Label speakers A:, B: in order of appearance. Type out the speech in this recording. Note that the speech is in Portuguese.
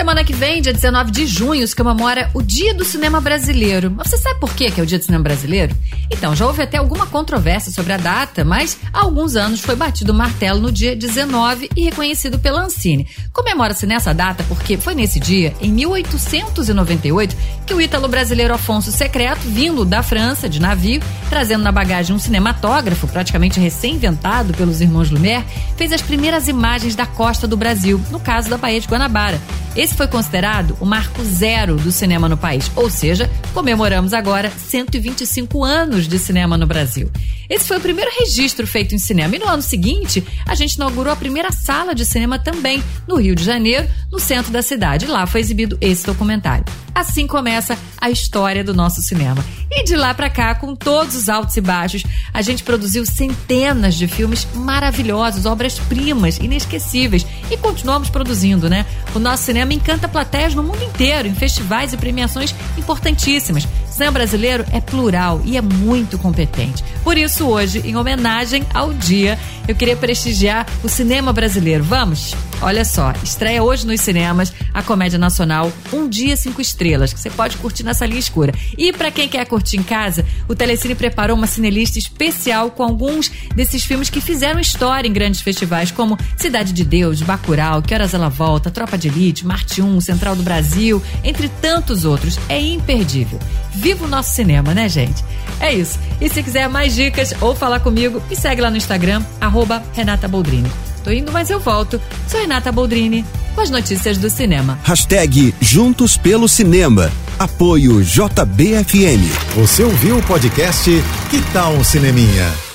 A: Semana que vem, dia 19 de junho, se comemora o Dia do Cinema Brasileiro. Mas você sabe por que é o Dia do Cinema Brasileiro? Então, já houve até alguma controvérsia sobre a data, mas há alguns anos foi batido o martelo no dia 19 e reconhecido pela Ancine. Comemora-se nessa data porque foi nesse dia, em 1898, que o ítalo brasileiro Afonso Secreto, vindo da França de navio, trazendo na bagagem um cinematógrafo praticamente recém-inventado pelos irmãos Lumière, fez as primeiras imagens da costa do Brasil, no caso da Baía de Guanabara. Esse foi considerado o marco zero do cinema no país, ou seja, comemoramos agora 125 anos de cinema no Brasil. Esse foi o primeiro registro feito em cinema. E no ano seguinte, a gente inaugurou a primeira sala de cinema também, no Rio de Janeiro, no centro da cidade. Lá foi exibido esse documentário. Assim começa a história do nosso cinema. E de lá para cá, com todos os altos e baixos, a gente produziu centenas de filmes maravilhosos, obras-primas, inesquecíveis. E continuamos produzindo, né? O nosso cinema encanta plateias no mundo inteiro, em festivais e premiações importantíssimas. O cinema brasileiro é plural e é muito competente. Por isso, hoje, em homenagem ao dia, eu queria prestigiar o cinema brasileiro. Vamos? Olha só, estreia hoje nos cinemas a comédia nacional Um Dia Cinco Estrelas, que você pode curtir na salinha escura. E para quem quer curtir em casa, o Telecine preparou uma cinelista especial com alguns desses filmes que fizeram história em grandes festivais, como Cidade de Deus, Bacurau, Que Horas Ela Volta, Tropa de Elite, Marte 1, Central do Brasil, entre tantos outros. É imperdível. Viva o nosso cinema, né, gente? É isso. E se quiser mais dicas ou falar comigo, me segue lá no Instagram, arroba Renata Boldrini. Tô indo, mas eu volto. Sou Renata Boldrini com as notícias do cinema.
B: Hashtag Juntos pelo Cinema. Apoio JBFM.
C: Você ouviu o podcast Que Tal um Cineminha?